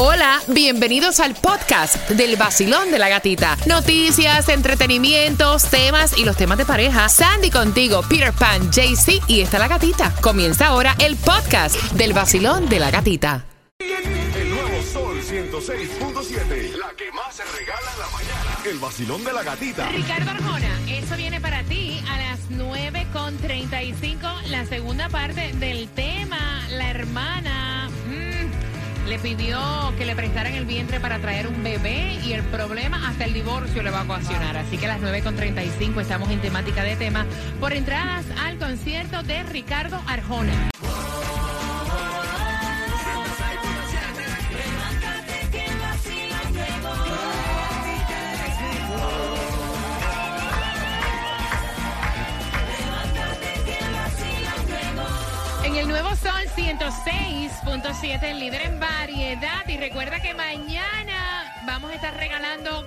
Hola, bienvenidos al podcast del vacilón de la gatita. Noticias, entretenimientos, temas y los temas de pareja. Sandy contigo, Peter Pan, JC y está la gatita. Comienza ahora el podcast del vacilón de la gatita. El nuevo Sol 106.7. La que más se regala en la mañana. El vacilón de la gatita. Ricardo Arjona, eso viene para ti a las 9.35, la segunda parte del tema, la hermana. Le pidió que le prestaran el vientre para traer un bebé y el problema hasta el divorcio le va a ocasionar. Así que a las 9.35 estamos en temática de tema por entradas al concierto de Ricardo Arjona. 106.7, el líder en variedad. Y recuerda que mañana vamos a estar regalando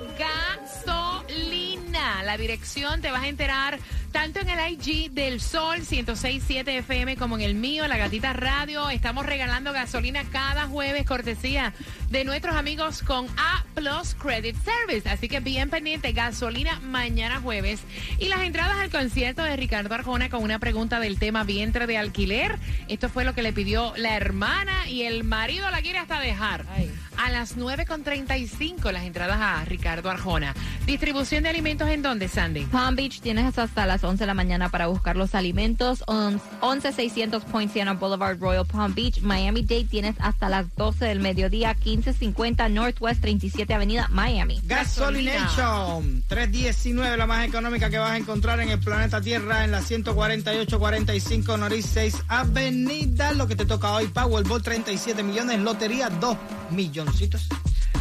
La dirección te vas a enterar tanto en el IG del Sol 106.7 FM como en el mío, la Gatita Radio. Estamos regalando gasolina cada jueves, cortesía de nuestros amigos con A Plus Credit Service. Así que bien pendiente, gasolina mañana jueves. Y las entradas al concierto de Ricardo Arjona con una pregunta del tema vientre de alquiler. Esto fue lo que le pidió la hermana y el marido la quiere hasta dejar. A las 9.35 las entradas a Ricardo Arjona. Distribución de alimentos en dónde, Sandy? Palm Beach tienes hasta las 11 de la mañana para buscar los alimentos. On- 11600 Poinciana Boulevard, Royal Palm Beach. Miami Dade tienes hasta las 12 del mediodía. 1550 Northwest 37 Avenida, Miami. Gasolination 319, la más económica que vas a encontrar en el planeta Tierra en la 14845 Norris 6 Avenida. Lo que te toca hoy, Powerball 37 millones, lotería 2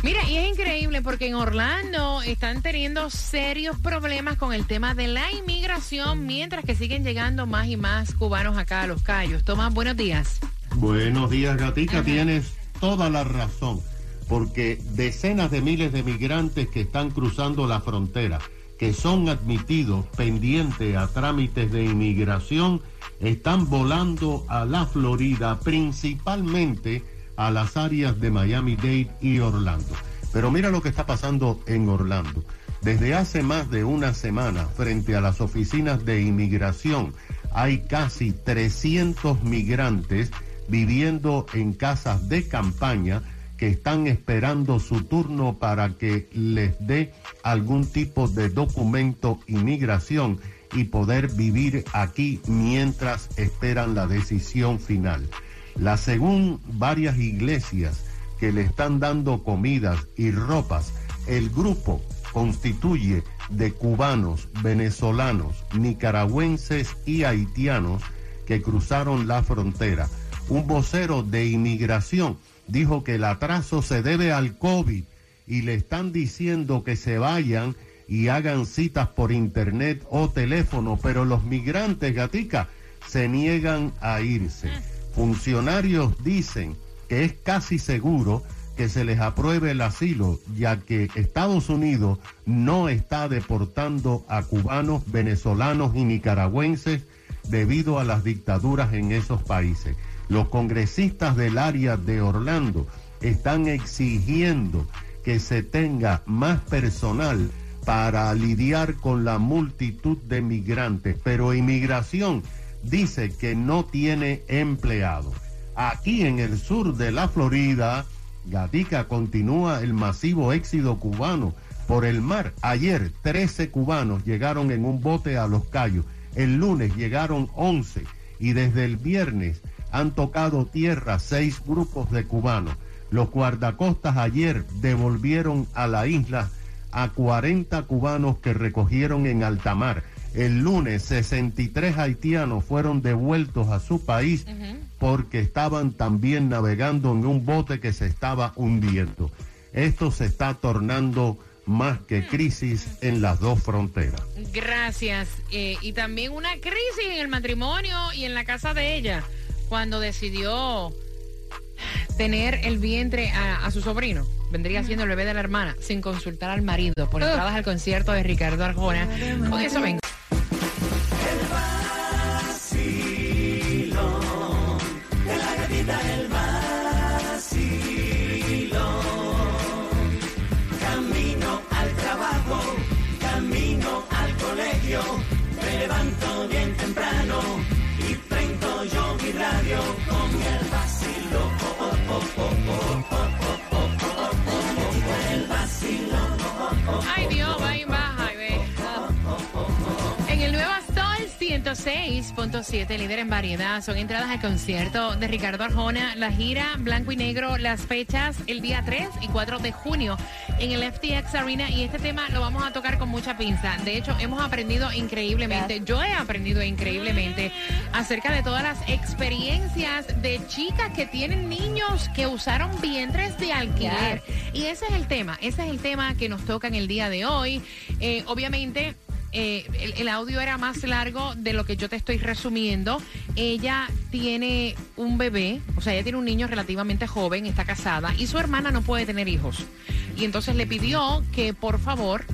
Mira, y es increíble porque en Orlando están teniendo serios problemas con el tema de la inmigración, mientras que siguen llegando más y más cubanos acá a Los Cayos. Tomás, buenos días. Buenos días, Gatica. Tienes toda la razón, porque decenas de miles de migrantes que están cruzando la frontera, que son admitidos pendientes a trámites de inmigración, están volando a la Florida, principalmente a las áreas de Miami-Dade y Orlando. Pero mira lo que está pasando en Orlando. Desde hace más de una semana, frente a las oficinas de inmigración, hay casi 300 migrantes viviendo en casas de campaña que están esperando su turno para que les dé algún tipo de documento inmigración y poder vivir aquí mientras esperan la decisión final. La según varias iglesias que le están dando comidas y ropas, el grupo constituye de cubanos, venezolanos, nicaragüenses y haitianos que cruzaron la frontera. Un vocero de inmigración dijo que el atraso se debe al COVID y le están diciendo que se vayan y hagan citas por internet o teléfono, pero los migrantes, gatica, se niegan a irse. Funcionarios dicen que es casi seguro que se les apruebe el asilo, ya que Estados Unidos no está deportando a cubanos, venezolanos y nicaragüenses debido a las dictaduras en esos países. Los congresistas del área de Orlando están exigiendo que se tenga más personal para lidiar con la multitud de migrantes, pero inmigración dice que no tiene empleados. Aquí en el sur de la Florida, Gatica continúa el masivo éxodo cubano por el mar. Ayer 13 cubanos llegaron en un bote a Los Cayos. El lunes llegaron 11 y desde el viernes han tocado tierra seis grupos de cubanos. Los guardacostas ayer devolvieron a la isla a 40 cubanos que recogieron en alta mar. El lunes 63 haitianos fueron devueltos a su país porque estaban también navegando en un bote que se estaba hundiendo. Esto se está tornando más que crisis en las dos fronteras. Gracias. Eh, y también una crisis en el matrimonio y en la casa de ella, cuando decidió tener el vientre a, a su sobrino. Vendría siendo el bebé de la hermana, sin consultar al marido, por entradas al concierto de Ricardo Arjona. Con eso vengo. 106.7, líder en variedad. Son entradas al concierto de Ricardo Arjona, la gira Blanco y Negro, las fechas el día 3 y 4 de junio en el FTX Arena. Y este tema lo vamos a tocar con mucha pinza. De hecho, hemos aprendido increíblemente, yo he aprendido increíblemente acerca de todas las experiencias de chicas que tienen niños que usaron vientres de alquiler. Y ese es el tema, ese es el tema que nos toca en el día de hoy. Eh, obviamente, eh, el, el audio era más largo de lo que yo te estoy resumiendo. Ella tiene un bebé, o sea, ella tiene un niño relativamente joven, está casada y su hermana no puede tener hijos. Y entonces le pidió que por favor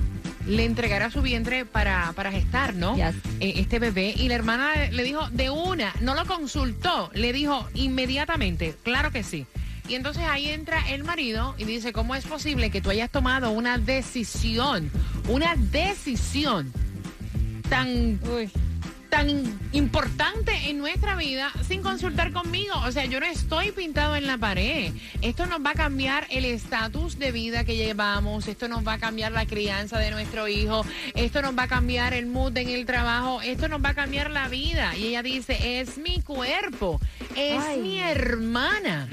le entregara su vientre para, para gestar, ¿no? Yes. Eh, este bebé. Y la hermana le dijo de una, no lo consultó, le dijo inmediatamente, claro que sí. Y entonces ahí entra el marido y dice, ¿cómo es posible que tú hayas tomado una decisión, una decisión tan, tan importante en nuestra vida sin consultar conmigo? O sea, yo no estoy pintado en la pared. Esto nos va a cambiar el estatus de vida que llevamos, esto nos va a cambiar la crianza de nuestro hijo, esto nos va a cambiar el mood en el trabajo, esto nos va a cambiar la vida. Y ella dice, es mi cuerpo, es Ay. mi hermana.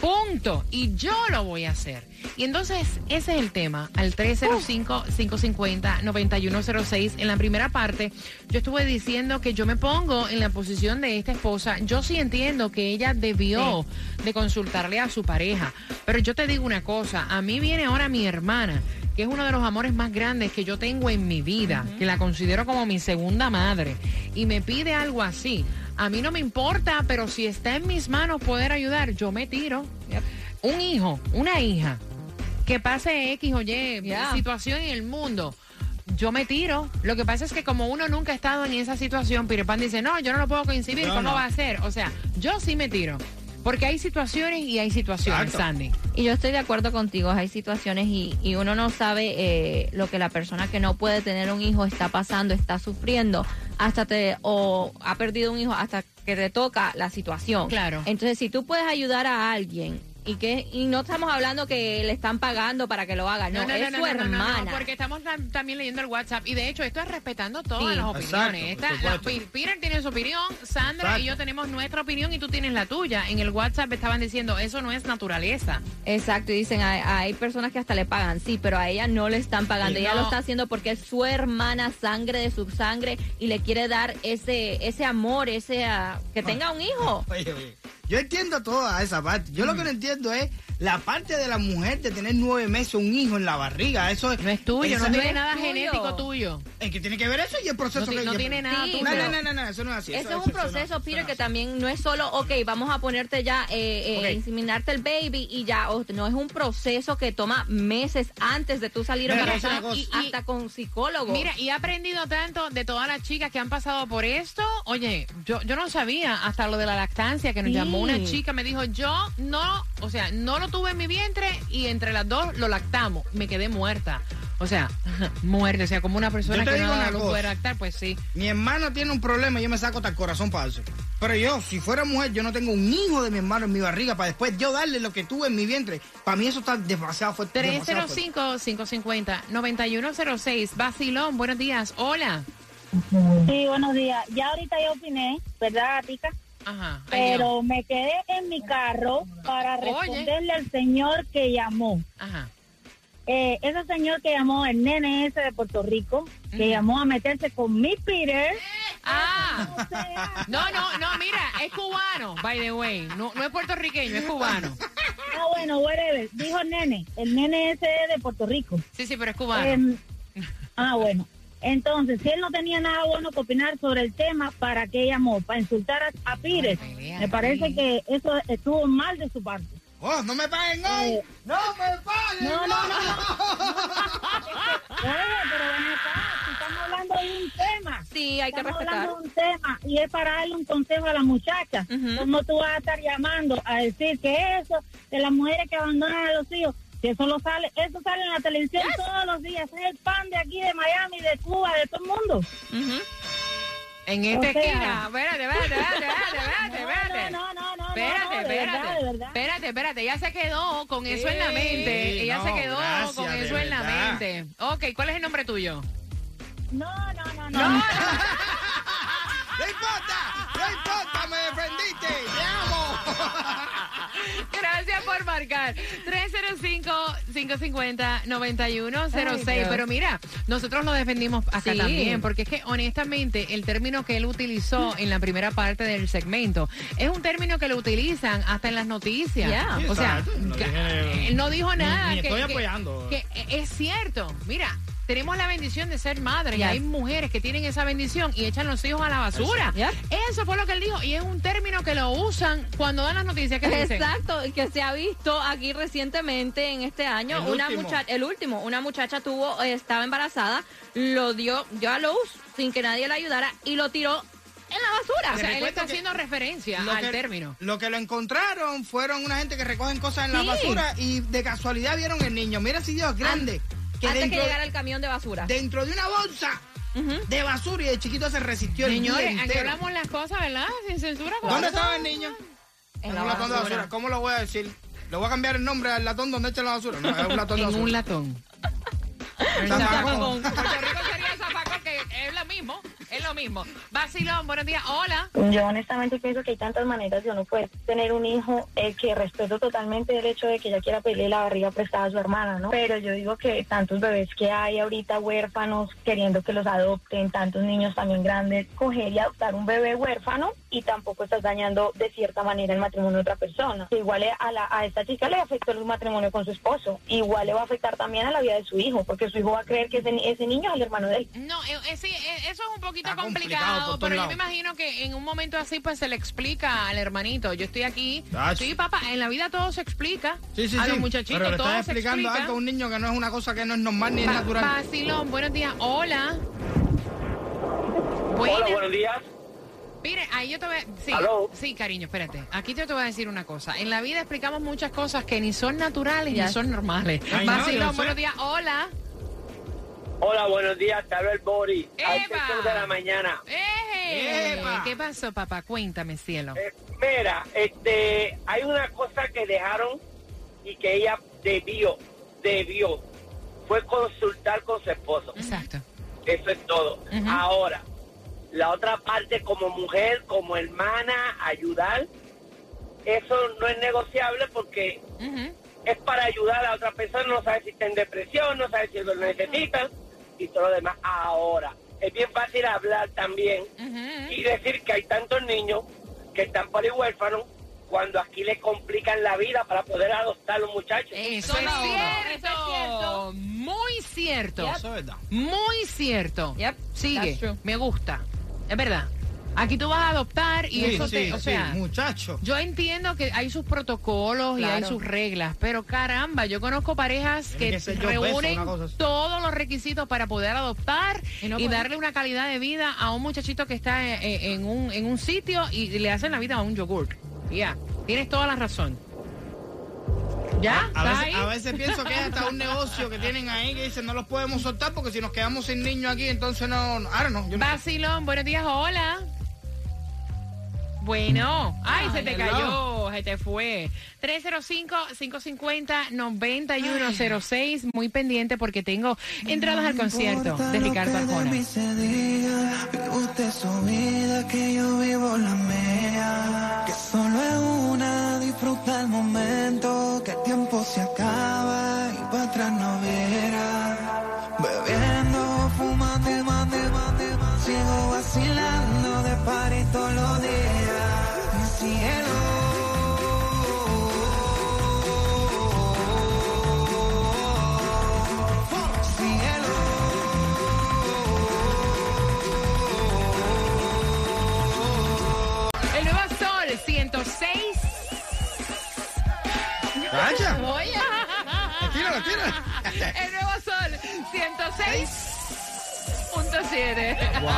Punto. Y yo lo voy a hacer. Y entonces, ese es el tema. Al 305-550-9106. En la primera parte, yo estuve diciendo que yo me pongo en la posición de esta esposa. Yo sí entiendo que ella debió de consultarle a su pareja. Pero yo te digo una cosa. A mí viene ahora mi hermana que es uno de los amores más grandes que yo tengo en mi vida, que la considero como mi segunda madre, y me pide algo así. A mí no me importa, pero si está en mis manos poder ayudar, yo me tiro. Un hijo, una hija, que pase X o Y Yeah. situación en el mundo. Yo me tiro. Lo que pasa es que como uno nunca ha estado en esa situación, Peter Pan dice, no, yo no lo puedo coincidir, Yo ¿cómo no. va a ser? O sea, yo sí me tiro. Porque hay situaciones y hay situaciones, Exacto. Sandy. Y yo estoy de acuerdo contigo, hay situaciones y, y uno no sabe eh, lo que la persona que no puede tener un hijo está pasando, está sufriendo, hasta te, o ha perdido un hijo hasta que te toca la situación. Claro. Entonces, si tú puedes ayudar a alguien y que y no estamos hablando que le están pagando para que lo haga, no, es su no, no, hermana. no, porque estamos tam- también leyendo el WhatsApp y de hecho esto es respetando todas Sí. las Exacto, opiniones. Esta- la-. Pi- Peter tiene su opinión, Sandra Exacto. y yo tenemos nuestra opinión y tú tienes la tuya. En el WhatsApp estaban diciendo eso no es naturaleza. Exacto, y dicen, hay, hay personas que hasta le pagan, sí, pero a ella no le están pagando, Sí, ella no. lo está haciendo porque es su hermana, sangre de su sangre, y le quiere dar ese ese amor, ese ah, que tenga un hijo. Oye, oye, yo entiendo toda esa parte. Yo lo que no entiendo es la parte de la mujer de tener nueve meses un hijo en la barriga. Eso No es tuyo, no tiene es nada tuyo. genético tuyo. ¿En qué tiene que ver eso y el proceso No que no tiene nada Sí, tuyo. No, no, no, no, no, eso no es así. Eso eso- es un proceso, eso Peter, no es que también no es solo, ok, vamos a ponerte ya, eh, eh, inseminarte el baby y ya, no es un proceso que toma meses antes de tú salir Mira, embarazada hasta con psicólogo. Mira, y he aprendido tanto de todas las chicas que han pasado por esto. Oye, yo, yo no sabía hasta lo de la lactancia que nos Sí. llamó una chica, me dijo, yo no, o sea, no lo tuve en mi vientre y entre las dos lo lactamos. Me quedé muerta. O sea, muerte, o sea, como una persona que no cosa. puede lactar, pues sí. Mi hermano tiene un problema y yo me saco hasta el corazón falso. Pero yo, si fuera mujer, yo no tengo un hijo de mi hermano en mi barriga para después yo darle lo que tuve en mi vientre. Para mí eso está demasiado fuerte. demasiado fuerte. 305-550-9106. Vacilón, buenos días. Hola. Sí, buenos días. Ya ahorita yo opiné, ¿verdad, Tica? Ajá. Pero me quedé en mi carro para Oye. responderle al señor que llamó. Ajá. Eh, ese señor que llamó, el nene ese de Puerto Rico, que llamó a meterse con mi Peter. Ah. No, no, no, mira, es cubano, by the way. No, no es puertorriqueño, es cubano. ah, bueno, whatever. Dijo el nene. El nene ese de Puerto Rico. Sí, sí, pero es cubano. Em, ah, bueno. Entonces, si él no tenía nada bueno que opinar sobre el tema, ¿para qué llamó? ¿Para insultar a, a Pires? Ay, Me parece que eso estuvo mal de su parte. Oh, no me paguen hoy. Eh, no me paguen. No, no, no, Oye, pero ven acá, si estamos hablando de un tema. sí, hay que Estamos respetar. hablando de un tema y es para darle un consejo a la muchacha. Ujú. ¿Cómo tú vas a estar llamando a decir que eso de las mujeres que abandonan a los hijos, que eso lo sale, eso sale en la televisión todos los días, es el pan de aquí, de Miami, de Cuba, de todo el mundo. Ujú. En esta o sea- esquina. Espérate, espérate, espérate, espérate, espérate. No, no, no, no, Espérate, espérate. verdad, verdad. Espérate, espérate. Ella se quedó con eso en la mente. Sí, Ella no, se quedó gracias, con eso en la mente. Ok, ¿cuál es el nombre tuyo? No, no, no, no. No, no. No importa, no importa, me defendiste. Te amo. Gracias por marcar. 305-550-9106. Ay, Dios. Pero mira, nosotros lo defendimos acá Sí. también, porque es que honestamente el término que él utilizó en la primera parte del segmento es un término que lo utilizan hasta en las noticias. Yeah. Sí, O sea. No dije- él no dijo nada. ni estoy que- apoyando. que es cierto. Mira. Tenemos la bendición de ser madres y Yes. hay mujeres que tienen esa bendición y echan los hijos a la basura. Eso fue lo que él dijo y es un término que lo usan cuando dan las noticias que dicen. Exacto, y que se ha visto aquí recientemente en este año. El una último. muchacha, el último, una muchacha tuvo, eh, estaba embarazada, lo dio, dio a luz sin que nadie la ayudara y lo tiró en la basura. O sea, él recuerdo está haciendo referencia al que- término. Lo que lo encontraron fueron una gente que recogen cosas en la basura y de casualidad vieron el niño. Mira si Dios grande. Que Antes dentro, que llegara el camión de basura. dentro de una bolsa de basura y el chiquito se resistió el Señores, aquí entero. hablamos las cosas, ¿verdad? Sin censura. ¿Dónde estaba el niño? En En la un latón de basura. ¿Cómo lo voy a decir? ¿Le voy a cambiar el nombre al latón donde echan la basura? No, es un latón de En basura. un latón. Puerto Rico sería que es lo mismo. Es lo mismo. Basilón, buenos días. Hola. Yo honestamente pienso que hay tantas maneras de uno poder tener un hijo eh, que respeto totalmente el hecho de que ella quiera pedirle la barriga prestada a su hermana, ¿no? Pero yo digo que tantos bebés que hay ahorita huérfanos queriendo que los adopten, tantos niños también grandes, coger y adoptar un bebé huérfano y tampoco estás dañando de cierta manera el matrimonio de otra persona. Que igual a, la, a esta chica le afectó el matrimonio con su esposo, igual le va a afectar también a la vida de su hijo, porque su hijo va a creer que ese, ese niño es el hermano de él. No, eh, eh, sí, eh, eso es un poquito Está complicado pero yo me imagino que en un momento así pues se le explica al hermanito, yo estoy aquí. Ach. Sí, papá, en la vida todo se explica. Sí, sí, a sí. los muchachitos Pero le todo estás se explicando explica. algo a un niño que no es una cosa que no es normal ni es natural. Basilón, buenos días. Hola. Hola, Buenas. buenos días. Mire, ahí yo te voy a... Sí, ¿Aló? sí, cariño, espérate. Aquí yo te voy a decir una cosa. En la vida explicamos muchas cosas que ni son naturales ni Yes. son normales. No, sé. buenos días. Hola. Hola, buenos días. Te hablo el Bori. Sector de la mañana. ¡Eh! ¿Qué pasó, papá? Cuéntame, cielo. Eh, mira, este, hay una cosa que dejaron y que ella debió, debió, fue consultar con su esposo. Exacto. Eso es todo. Ahora, la otra parte como mujer, como hermana, ayudar, eso no es negociable porque es para ayudar a otra persona, no sabe si está en depresión, no sabe si lo necesitan y todo lo demás. Ahora, es bien fácil hablar también y decir que hay tantos niños que están por huérfanos cuando aquí le complican la vida para poder adoptar a los muchachos. Eso Eso es es cierto. cierto. cierto. Muy cierto. Yep. Eso es verdad. Muy cierto. Yep, Sigue. Me gusta. Es verdad. Aquí tú vas a adoptar y Sí, eso te, sí, o sí, sea, muchacho. yo entiendo que hay sus protocolos y hay Claro. sus reglas, pero caramba, yo conozco parejas que, reúnen todos los requisitos para poder adoptar Y no darle una calidad de vida a un muchachito que está eh, eh, en, un, en un sitio y le hacen la vida a un yogur. Ya, tienes toda la razón. ¿Ya? A ¿Está veces, ahí? a veces pienso que es hasta un negocio que tienen ahí que dicen no los podemos soltar porque si nos quedamos sin niños aquí entonces no, ahora no, yo no. Vacilón, buenos días, hola. Bueno, ay, se te cayó, se te fue. 305-550-9106, muy pendiente porque tengo entradas al concierto de Ricardo Arjona. Que yo vivo la mía. Que solo es una, disfruta el momento. Que el tiempo se acaba y para atrás no verá. Bebiendo, fumando y más, de más, de más. Sigo vacilando de party todos los El nuevo Sol 106.7. Wow.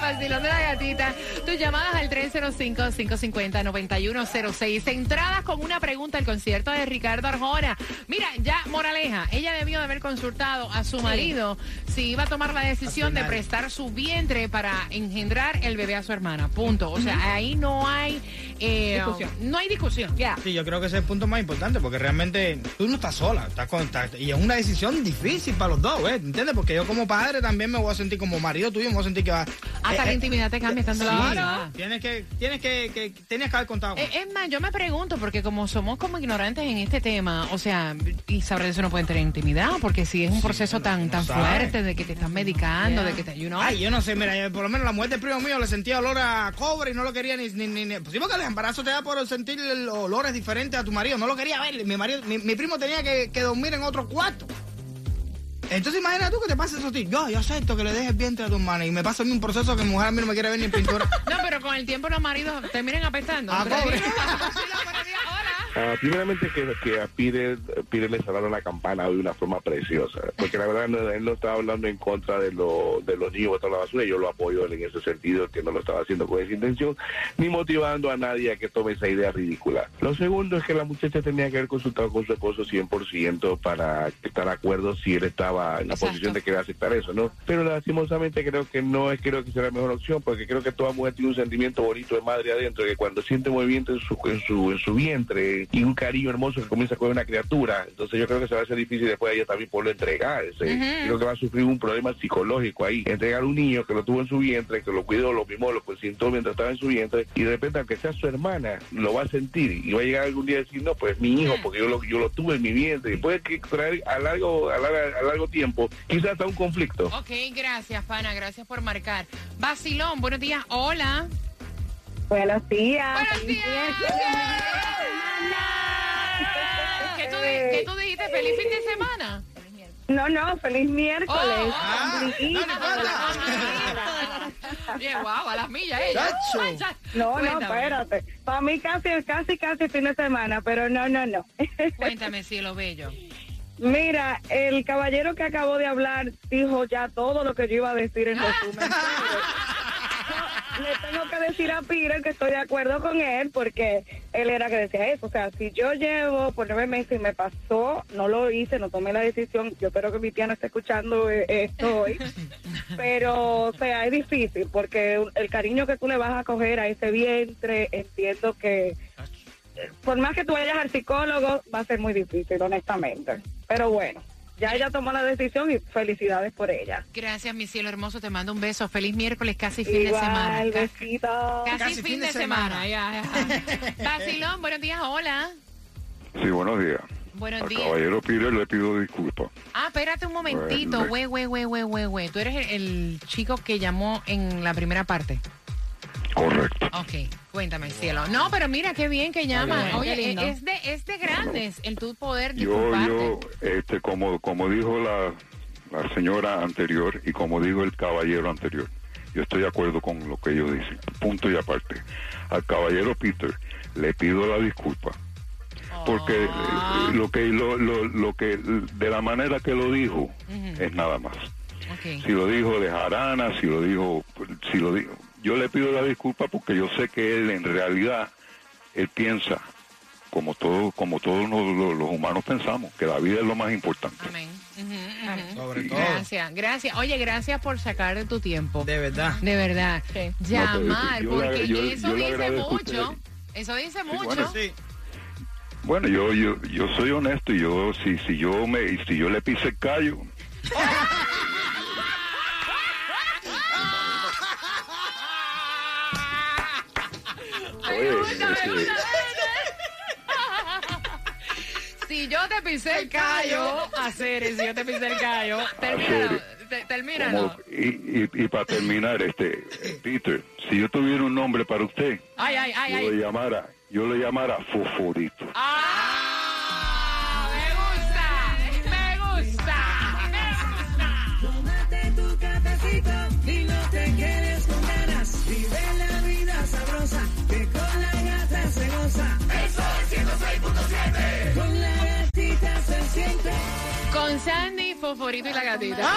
Vacilón de la gatita. Tus llamadas al 305-550-9106. Entradas con una pregunta al concierto de Ricardo Arjona. Mira, ya, moraleja, ella debió de haber consultado a su marido si iba a tomar la decisión de prestar su vientre para engendrar el bebé a su hermana. Punto. O sea, ahí no hay... eh, Discusión. No hay discusión. Ya. Sí, yo creo que ese es el punto más importante porque realmente tú no estás sola, estás con, estás- y es una decisión difícil para los dos, ¿ves? ¿Entiendes? Porque yo como padre también me voy a sentir como marido tuyo, me voy a sentir que va. Hasta eh, la eh, intimidad te cambia estando sí, la hora. Tienes que, tienes que, que, tienes que haber contado. con- Eh, Es más, yo me pregunto, porque como somos como ignorantes en este tema, o sea, y saber de eso no pueden tener intimidad, porque si es un proceso tan tan sabe. fuerte de que te están medicando, de que te, you know. Ay, yo no sé, mira, por lo menos la mujer del primo mío le sentía olor a cobre y no lo quería ni... ni, ni, ni- pues sí, porque el embarazo te da por sentir el- olores diferentes a tu marido, no lo quería ver. Mi marido, mi, mi primo tenía que, que dormir en otro cuarto. Entonces imagina tú que te pasa eso a ti. Yo, yo acepto que le dejes vientre a tu hermana y me pasa a mí un proceso que mi mujer a mí no me quiere ver ni en pintura. No, pero con el tiempo los maridos terminan apestando. A Buenos Ah, primeramente que, que a Peter, Peter le cerraron la campana de una forma preciosa, porque la verdad no- él no estaba hablando en contra de, lo, de los niños botando la basura, yo lo apoyo en ese sentido, que no lo estaba haciendo con esa intención, ni motivando a nadie a que tome esa idea ridícula. Lo segundo es que la muchacha tenía que haber consultado con su esposo 100% para estar de acuerdo si él estaba en la Exacto. posición de querer aceptar eso, ¿no? Pero lastimosamente creo que no es creo que será la mejor opción, porque creo que toda mujer tiene un sentimiento bonito de madre adentro, que cuando siente movimiento en su, en su, en su vientre y un cariño hermoso que comienza con una criatura, entonces yo creo que se va a hacer difícil después a ella también poderlo entregar. ese- Creo que va a sufrir un problema psicológico ahí. Entregar un niño que lo tuvo en su vientre, que lo cuidó, lo mimó, lo consintió mientras estaba en su vientre, y de repente, aunque sea su hermana, lo va a sentir y va a llegar algún día a decir, no, pues mi hijo, porque yo lo, yo lo tuve en mi vientre, y puede que traer a largo, a largo, a largo tiempo, quizás hasta un conflicto. Ok, gracias, pana, gracias por marcar. Basilón, buenos días, hola. Buenos días. Buenos días. ¿Qué tú, qué tú dijiste? ¿Feliz fin de semana? No, no, feliz miércoles. Oh, Ah. Oye, guau, a las millas ella. Ya. No, no, Cuéntame. espérate. Para mí casi, casi, casi fin de semana, pero no, no, no. Cuéntame, cielo bello. Mira, el caballero que acabó de hablar dijo ya todo lo que yo iba a decir en resumen. Le tengo que decir a Peter que estoy de acuerdo con él porque él era que decía eso. O sea, si yo llevo por nueve meses y me pasó, no lo hice, no tomé la decisión. Yo espero que mi tía no esté escuchando eh, esto hoy. Pero, o sea, es difícil porque el cariño que tú le vas a coger a ese vientre, entiendo que por más que tú vayas al psicólogo, va a ser muy difícil, honestamente. Pero bueno, ya ella tomó la decisión y felicidades por ella. Gracias, mi cielo hermoso. Te mando un beso. Feliz miércoles, casi fin de semana. Besito. Casi, fin, de, semana. ya, ya. Basilón, buenos días, hola. Sí, buenos días. Buenos Al días. caballero Peter le pido disculpas. Ah, espérate un momentito. Güey, güey, güey, güey, güey, güey. Tú eres el, el chico que llamó en la primera parte. Correcto. Ok, cuéntame, cielo. No, pero mira, qué bien que llama. Oye, lindo. es de, es de grandes el tu poder Yo, disculparte. yo, este, como, como dijo la, la señora anterior y como dijo el caballero anterior, yo estoy de acuerdo con lo que ellos dicen. Punto y aparte. Al caballero Peter le pido la disculpa. Porque Ah. eh, lo que lo, lo, lo que de la manera que lo dijo es nada más. Ok. si lo dijo de jarana, si lo dijo, si lo dijo. Yo le pido la disculpa porque yo sé que él en realidad, él piensa, como todo, como todos los, los- los humanos pensamos, que la vida es lo más importante. Amén. Sobre todo. Gracias, gracias. Oye, gracias por sacar de tu tiempo. De verdad. De verdad. Sí. Llamar, No, porque yo- eso yo dice mucho. Eso dice mucho. Sí. Bueno, yo, yo, yo soy honesto y yo, si, si yo me, si yo le pise el callo, gusta. Si yo te pisé el callo, hacer, si yo te pisé el callo, termínalo, te- termínalo. como- y, y, y para terminar, este, Peter, si yo tuviera un nombre para usted, Ay, ay, ay, yo le llamara, yo le llamara Fosforito. ¡Ah! Con Sandy, Fosforito y la gatita.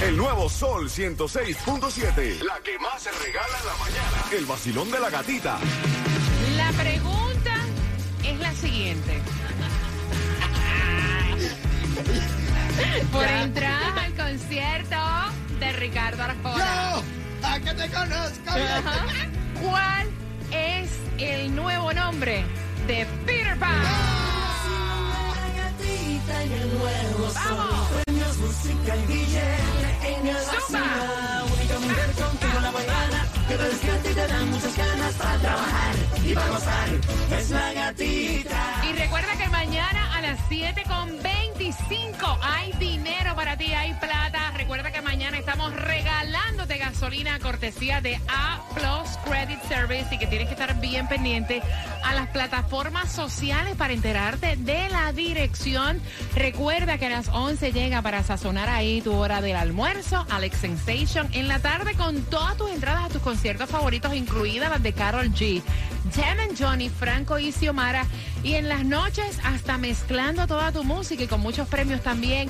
El nuevo Sol 106.7. La que más se regala en la mañana. El vacilón de la gatita. La pregunta es la siguiente. Por entrar al concierto de Ricardo Arjona. Yo, a que te conozco. Ajá. ¿Cuál es el nuevo nombre de Peter Pan? El nuevo. ¡Vamos! Premios música y billete en el vacilón. Única mujer contigo en la mañana, y recuerda que mañana a las 7 con 25 hay dinero para ti, hay plata. Recuerda que mañana estamos regalándote gasolina cortesía de A Plus Credit Service y que tienes que estar bien pendiente a las plataformas sociales para enterarte de la dirección. Recuerda que a las 11 llega para sazonar ahí tu hora del almuerzo, Alex Sensation, en la tarde con todas tus entradas a tus conciertos favoritos, incluidas las de Carol G, and Johnny, Franco y Xiomara. Y en las noches hasta mezclando toda tu música y con muchos premios también.